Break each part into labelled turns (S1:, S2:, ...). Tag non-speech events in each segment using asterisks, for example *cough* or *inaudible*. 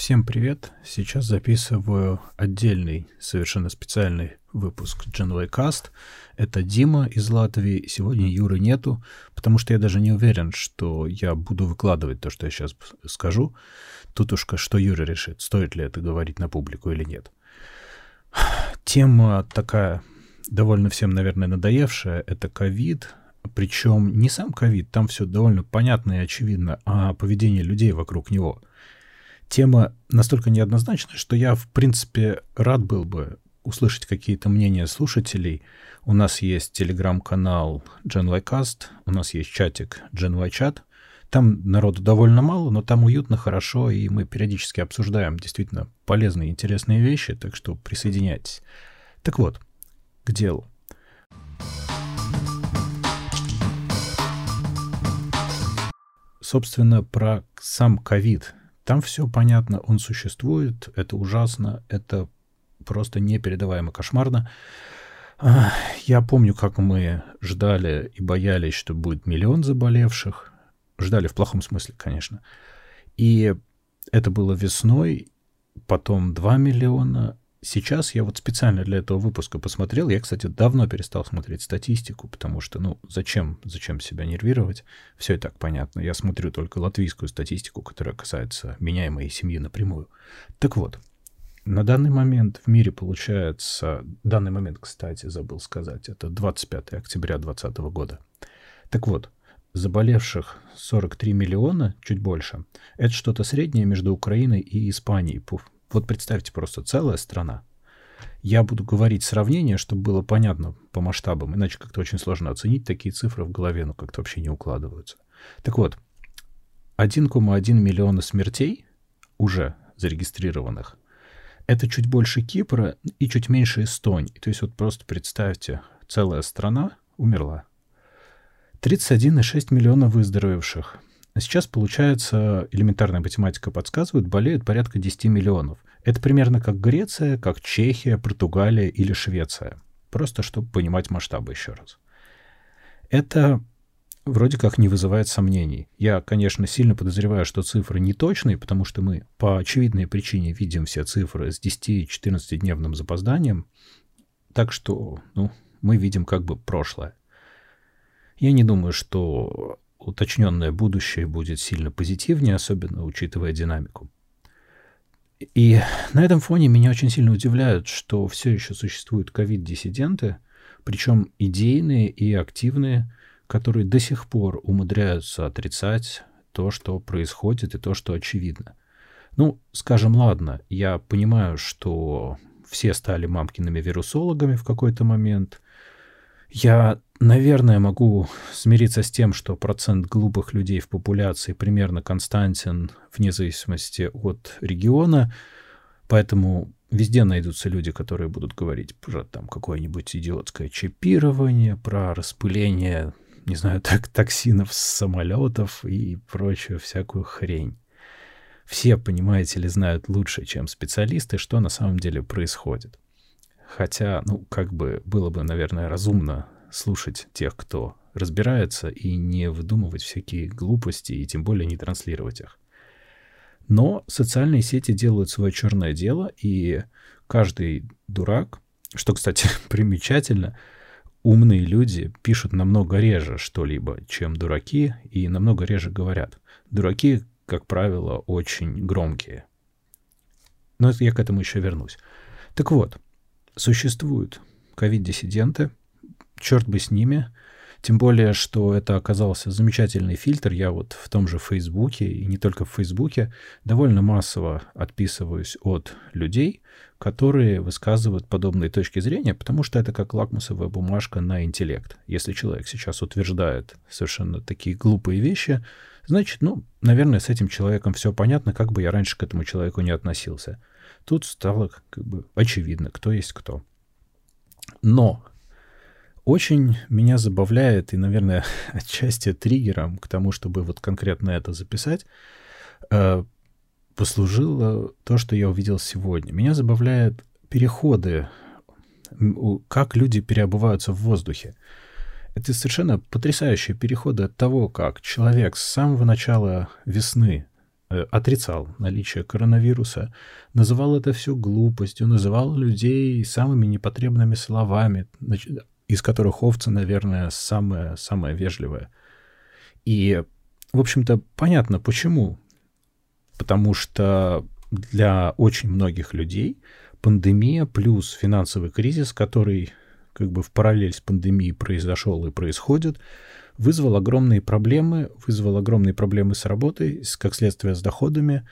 S1: Всем привет! Сейчас записываю отдельный, совершенно специальный выпуск Genway Cast. Это Дима из Латвии. Сегодня Юры нету, потому что я даже не уверен, что я буду выкладывать то, что я сейчас скажу. Тут уж что Юра решит, стоит ли это говорить на публику или нет. Тема такая довольно всем, наверное, надоевшая. Это ковид, причем не сам ковид, там все довольно понятно и очевидно, а поведение людей вокруг него. Тема настолько неоднозначная, что я, в принципе, рад был бы услышать какие-то мнения слушателей. У нас есть телеграм-канал GenYcast, у нас есть чатик GenYChat. Там народу довольно мало, но там уютно, хорошо, и мы периодически обсуждаем действительно полезные, интересные вещи, так что присоединяйтесь. Так вот, к делу. Собственно, про сам ковид. Там все понятно, он существует, это ужасно, это просто непередаваемо кошмарно. Я помню, как мы ждали и боялись, что будет миллион заболевших. Ждали в плохом смысле, конечно. И это было весной, потом 2 миллиона, Сейчас я вот специально для этого выпуска посмотрел. Я, кстати, давно перестал смотреть статистику, потому что, ну, зачем, зачем себя нервировать? Все и так понятно. Я смотрю только латвийскую статистику, которая касается меня и моей семьи напрямую. Так вот, на данный момент в мире получается... Данный момент, кстати, забыл сказать, это 25 октября 2020 года. Так вот, заболевших 43 миллиона, чуть больше. Это что-то среднее между Украиной и Испанией вот представьте просто целая страна. Я буду говорить сравнение, чтобы было понятно по масштабам, иначе как-то очень сложно оценить такие цифры в голове, ну как-то вообще не укладываются. Так вот, 1,1 миллиона смертей уже зарегистрированных. Это чуть больше Кипра и чуть меньше Эстонии. То есть вот просто представьте, целая страна умерла. 31,6 миллиона выздоровевших. Сейчас, получается, элементарная математика подсказывает, болеют порядка 10 миллионов. Это примерно как Греция, как Чехия, Португалия или Швеция. Просто чтобы понимать масштабы еще раз. Это вроде как не вызывает сомнений. Я, конечно, сильно подозреваю, что цифры не точные, потому что мы по очевидной причине видим все цифры с 10-14-дневным запозданием. Так что, ну, мы видим как бы прошлое. Я не думаю, что уточненное будущее будет сильно позитивнее, особенно учитывая динамику. И на этом фоне меня очень сильно удивляют, что все еще существуют ковид-диссиденты, причем идейные и активные, которые до сих пор умудряются отрицать то, что происходит и то, что очевидно. Ну, скажем, ладно, я понимаю, что все стали мамкиными вирусологами в какой-то момент. Я Наверное, могу смириться с тем, что процент глупых людей в популяции примерно константен вне зависимости от региона, поэтому везде найдутся люди, которые будут говорить про там какое-нибудь идиотское чипирование, про распыление, не знаю, *laughs* так, токсинов с самолетов и прочую всякую хрень. Все, понимаете ли, знают лучше, чем специалисты, что на самом деле происходит. Хотя, ну, как бы было бы, наверное, разумно слушать тех, кто разбирается, и не выдумывать всякие глупости, и тем более не транслировать их. Но социальные сети делают свое черное дело, и каждый дурак, что, кстати, *laughs* примечательно, умные люди пишут намного реже что-либо, чем дураки, и намного реже говорят. Дураки, как правило, очень громкие. Но я к этому еще вернусь. Так вот, существуют ковид-диссиденты, черт бы с ними. Тем более, что это оказался замечательный фильтр. Я вот в том же Фейсбуке, и не только в Фейсбуке, довольно массово отписываюсь от людей, которые высказывают подобные точки зрения, потому что это как лакмусовая бумажка на интеллект. Если человек сейчас утверждает совершенно такие глупые вещи, значит, ну, наверное, с этим человеком все понятно, как бы я раньше к этому человеку не относился. Тут стало как бы очевидно, кто есть кто. Но очень меня забавляет и, наверное, *laughs* отчасти триггером к тому, чтобы вот конкретно это записать, э, послужило то, что я увидел сегодня. Меня забавляют переходы, как люди переобуваются в воздухе. Это совершенно потрясающие переходы от того, как человек с самого начала весны отрицал наличие коронавируса, называл это все глупостью, называл людей самыми непотребными словами, из которых овца, наверное, самая, самая вежливая. И, в общем-то, понятно почему. Потому что для очень многих людей пандемия плюс финансовый кризис, который как бы в параллель с пандемией произошел и происходит, вызвал огромные проблемы, вызвал огромные проблемы с работой, с, как следствие с доходами.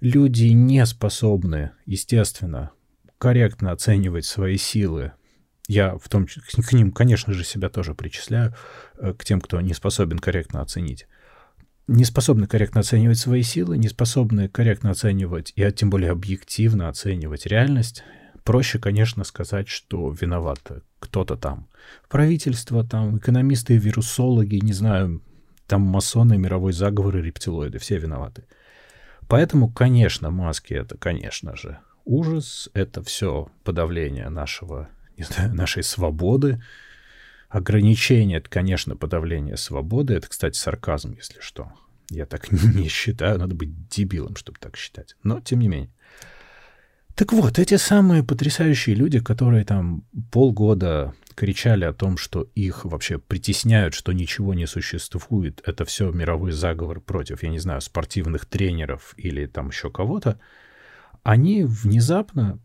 S1: Люди не способны, естественно, корректно оценивать свои силы. Я в том к ним, конечно же, себя тоже причисляю, э, к тем, кто не способен корректно оценить. Не способны корректно оценивать свои силы, не способны корректно оценивать и тем более объективно оценивать реальность проще, конечно, сказать, что виноват кто-то там. Правительство, там, экономисты, вирусологи, не знаю, там масоны, мировой заговор и рептилоиды, все виноваты. Поэтому, конечно, маски это, конечно же, ужас, это все подавление нашего, не знаю, *laughs* нашей свободы. Ограничение — это, конечно, подавление свободы. Это, кстати, сарказм, если что. Я так *laughs* не считаю, надо быть дебилом, чтобы так считать. Но, тем не менее. Так вот, эти самые потрясающие люди, которые там полгода кричали о том, что их вообще притесняют, что ничего не существует, это все мировой заговор против, я не знаю, спортивных тренеров или там еще кого-то, они внезапно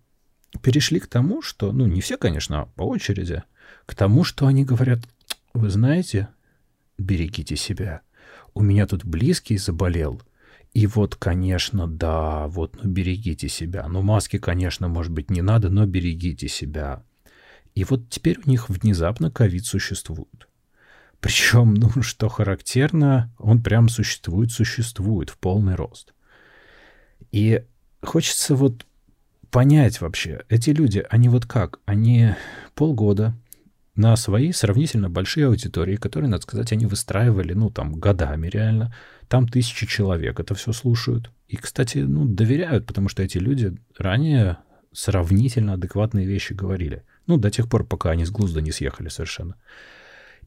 S1: перешли к тому, что, ну, не все, конечно, а по очереди, к тому, что они говорят, вы знаете, берегите себя. У меня тут близкий заболел, и вот, конечно, да, вот, ну, берегите себя. Ну, маски, конечно, может быть, не надо, но берегите себя. И вот теперь у них внезапно ковид существует. Причем, ну, что характерно, он прям существует, существует в полный рост. И хочется вот понять вообще, эти люди, они вот как? Они полгода на свои сравнительно большие аудитории, которые, надо сказать, они выстраивали, ну, там, годами реально. Там тысячи человек это все слушают. И, кстати, ну, доверяют, потому что эти люди ранее сравнительно адекватные вещи говорили. Ну, до тех пор, пока они с глузда не съехали совершенно.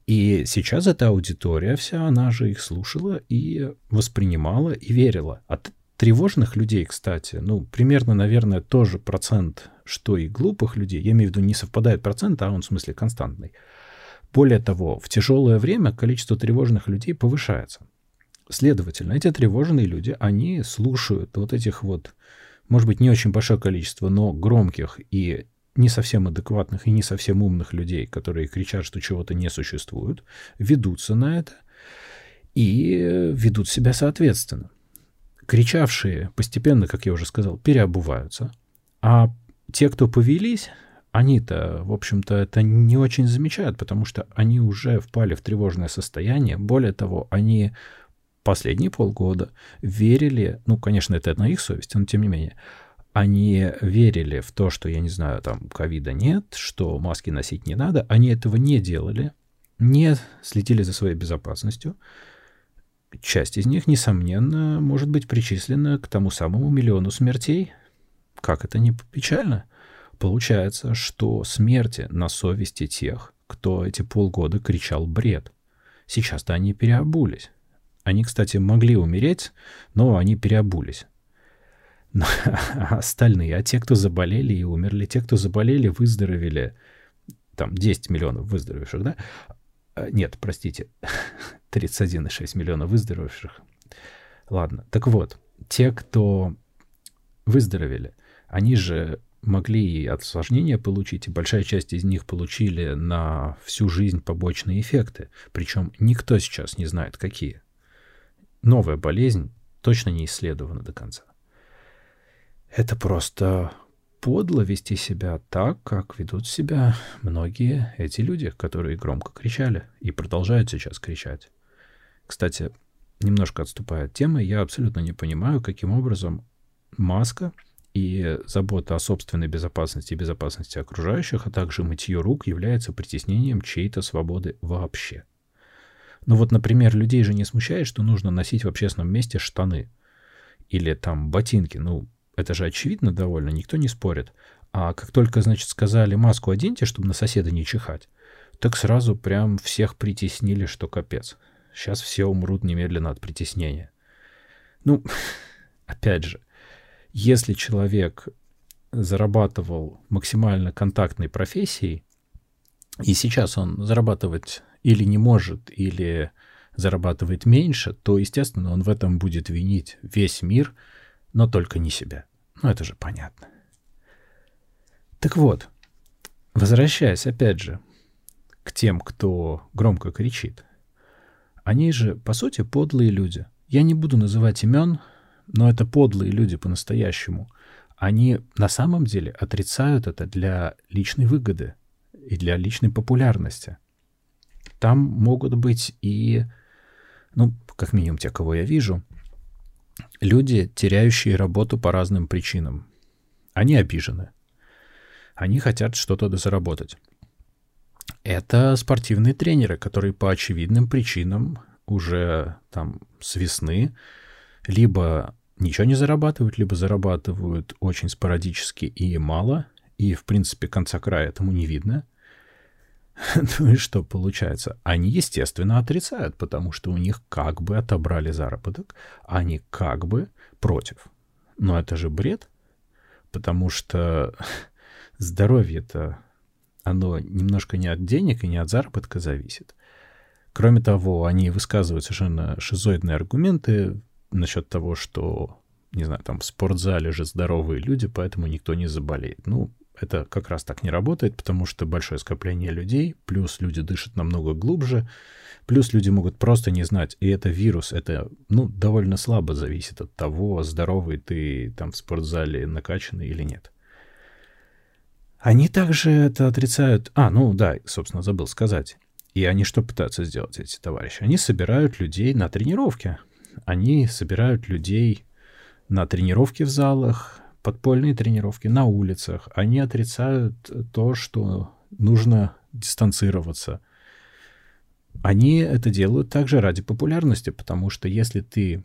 S1: И сейчас эта аудитория вся, она же их слушала и воспринимала и верила. От тревожных людей, кстати, ну, примерно, наверное, тоже процент что и глупых людей, я имею в виду не совпадает процент, а он в смысле константный. Более того, в тяжелое время количество тревожных людей повышается. Следовательно, эти тревожные люди, они слушают вот этих вот, может быть, не очень большое количество, но громких и не совсем адекватных и не совсем умных людей, которые кричат, что чего-то не существует, ведутся на это и ведут себя соответственно. Кричавшие постепенно, как я уже сказал, переобуваются, а те, кто повелись, они-то, в общем-то, это не очень замечают, потому что они уже впали в тревожное состояние. Более того, они последние полгода верили, ну, конечно, это на их совести, но тем не менее, они верили в то, что, я не знаю, там, ковида нет, что маски носить не надо. Они этого не делали, не следили за своей безопасностью. Часть из них, несомненно, может быть причислена к тому самому миллиону смертей, как это не печально? Получается, что смерти на совести тех, кто эти полгода кричал бред. Сейчас-то они переобулись. Они, кстати, могли умереть, но они переобулись. *laughs* Остальные, а те, кто заболели и умерли, те, кто заболели, выздоровели, там 10 миллионов выздоровевших, да? А, нет, простите, *laughs* 31,6 миллиона выздоровевших. Ладно, так вот, те, кто выздоровели, они же могли и осложнения получить, и большая часть из них получили на всю жизнь побочные эффекты. Причем никто сейчас не знает, какие. Новая болезнь точно не исследована до конца. Это просто подло вести себя так, как ведут себя многие эти люди, которые громко кричали и продолжают сейчас кричать. Кстати, немножко отступая от темы, я абсолютно не понимаю, каким образом маска — и забота о собственной безопасности и безопасности окружающих, а также мытье рук является притеснением чьей-то свободы вообще. Ну вот, например, людей же не смущает, что нужно носить в общественном месте штаны или там ботинки. Ну, это же очевидно довольно, никто не спорит. А как только, значит, сказали маску оденьте, чтобы на соседа не чихать, так сразу прям всех притеснили, что капец. Сейчас все умрут немедленно от притеснения. Ну, *laughs* опять же, если человек зарабатывал максимально контактной профессией, и сейчас он зарабатывать или не может, или зарабатывает меньше, то, естественно, он в этом будет винить весь мир, но только не себя. Ну, это же понятно. Так вот, возвращаясь опять же к тем, кто громко кричит, они же, по сути, подлые люди. Я не буду называть имен, но это подлые люди по-настоящему. Они на самом деле отрицают это для личной выгоды и для личной популярности. Там могут быть и, ну, как минимум те, кого я вижу, люди, теряющие работу по разным причинам. Они обижены. Они хотят что-то дозаработать. Это спортивные тренеры, которые по очевидным причинам уже там с весны либо ничего не зарабатывают, либо зарабатывают очень спорадически и мало, и, в принципе, конца края этому не видно. *laughs* Ну и что получается? Они, естественно, отрицают, потому что у них как бы отобрали заработок, они как бы против. Но это же бред, потому что *laughs* здоровье-то, оно немножко не от денег и не от заработка зависит. Кроме того, они высказывают совершенно шизоидные аргументы насчет того, что, не знаю, там в спортзале же здоровые люди, поэтому никто не заболеет. Ну, это как раз так не работает, потому что большое скопление людей, плюс люди дышат намного глубже, плюс люди могут просто не знать, и это вирус, это, ну, довольно слабо зависит от того, здоровый ты там в спортзале накачанный или нет. Они также это отрицают... А, ну да, собственно, забыл сказать. И они что пытаются сделать, эти товарищи? Они собирают людей на тренировке. Они собирают людей на тренировки в залах, подпольные тренировки на улицах. Они отрицают то, что нужно дистанцироваться. Они это делают также ради популярности, потому что если ты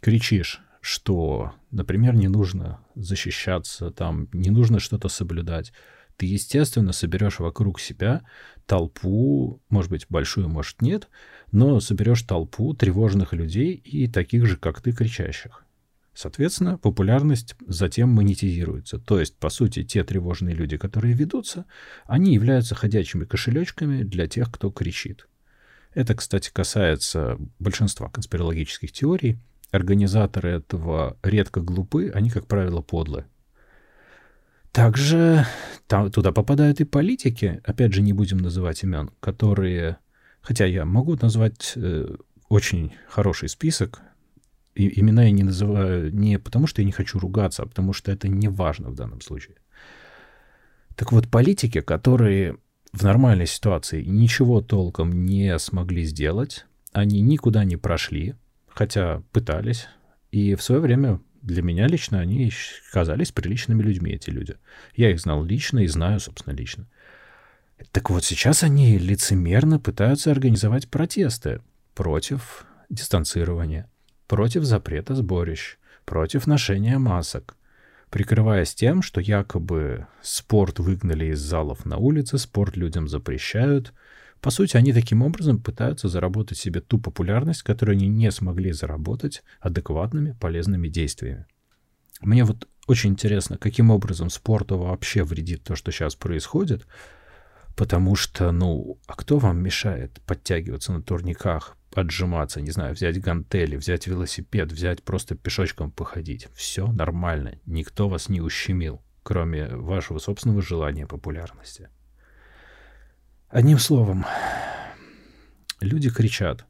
S1: кричишь, что, например, не нужно защищаться, там, не нужно что-то соблюдать, ты, естественно, соберешь вокруг себя толпу, может быть, большую, может, нет, но соберешь толпу тревожных людей и таких же, как ты, кричащих. Соответственно, популярность затем монетизируется. То есть, по сути, те тревожные люди, которые ведутся, они являются ходячими кошелечками для тех, кто кричит. Это, кстати, касается большинства конспирологических теорий. Организаторы этого редко глупы, они, как правило, подлы. Также там, туда попадают и политики, опять же, не будем называть имен, которые, хотя я могу назвать э, очень хороший список, и, имена я не называю не потому, что я не хочу ругаться, а потому что это не важно в данном случае. Так вот, политики, которые в нормальной ситуации ничего толком не смогли сделать, они никуда не прошли, хотя пытались, и в свое время для меня лично они казались приличными людьми, эти люди. Я их знал лично и знаю, собственно, лично. Так вот, сейчас они лицемерно пытаются организовать протесты против дистанцирования, против запрета сборищ, против ношения масок, прикрываясь тем, что якобы спорт выгнали из залов на улице, спорт людям запрещают. По сути, они таким образом пытаются заработать себе ту популярность, которую они не смогли заработать адекватными, полезными действиями. Мне вот очень интересно, каким образом спорту вообще вредит то, что сейчас происходит, потому что, ну, а кто вам мешает подтягиваться на турниках, отжиматься, не знаю, взять гантели, взять велосипед, взять просто пешочком походить. Все нормально, никто вас не ущемил, кроме вашего собственного желания популярности. Одним словом, люди кричат.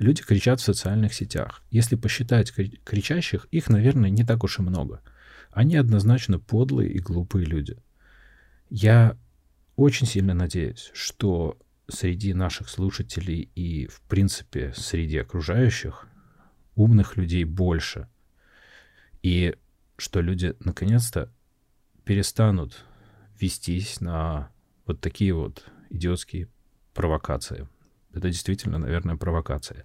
S1: Люди кричат в социальных сетях. Если посчитать кричащих, их, наверное, не так уж и много. Они однозначно подлые и глупые люди. Я очень сильно надеюсь, что среди наших слушателей и, в принципе, среди окружающих умных людей больше. И что люди наконец-то перестанут вестись на вот такие вот идиотские провокации. Это действительно, наверное, провокация.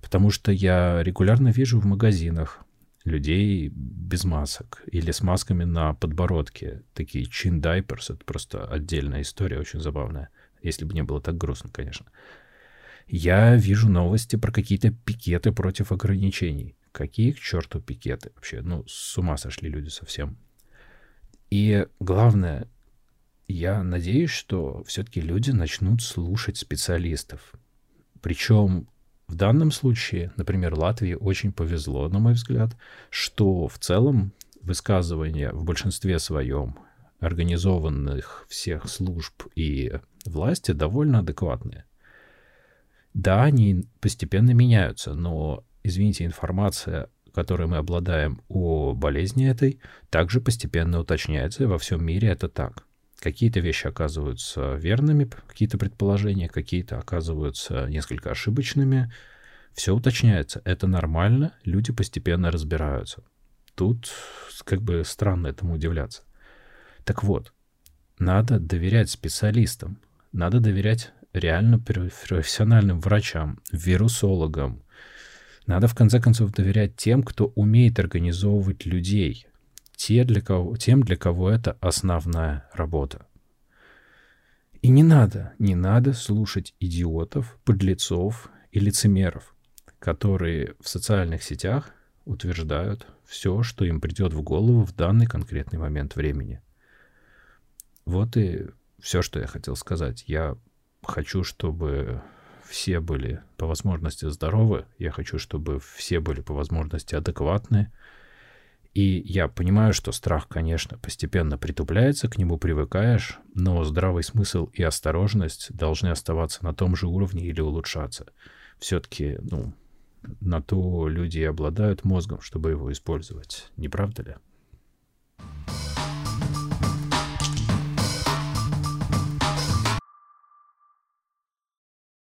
S1: Потому что я регулярно вижу в магазинах людей без масок или с масками на подбородке. Такие чин дайперс. Это просто отдельная история, очень забавная. Если бы не было так грустно, конечно. Я вижу новости про какие-то пикеты против ограничений. Какие к черту пикеты вообще? Ну, с ума сошли люди совсем. И главное, я надеюсь, что все-таки люди начнут слушать специалистов. Причем в данном случае, например, Латвии очень повезло, на мой взгляд, что в целом высказывания в большинстве своем организованных всех служб и власти довольно адекватные. Да, они постепенно меняются, но, извините, информация, которой мы обладаем о болезни этой, также постепенно уточняется, и во всем мире это так. Какие-то вещи оказываются верными, какие-то предположения, какие-то оказываются несколько ошибочными. Все уточняется. Это нормально, люди постепенно разбираются. Тут как бы странно этому удивляться. Так вот, надо доверять специалистам, надо доверять реально профессиональным врачам, вирусологам. Надо в конце концов доверять тем, кто умеет организовывать людей, те, для кого, тем, для кого это основная работа. И не надо, не надо слушать идиотов, подлецов и лицемеров, которые в социальных сетях утверждают все, что им придет в голову в данный конкретный момент времени. Вот и все, что я хотел сказать. Я хочу, чтобы все были по возможности здоровы. Я хочу, чтобы все были по возможности адекватны. И я понимаю, что страх, конечно, постепенно притупляется, к нему привыкаешь, но здравый смысл и осторожность должны оставаться на том же уровне или улучшаться. Все-таки, ну, на то люди и обладают мозгом, чтобы его использовать. Не правда ли?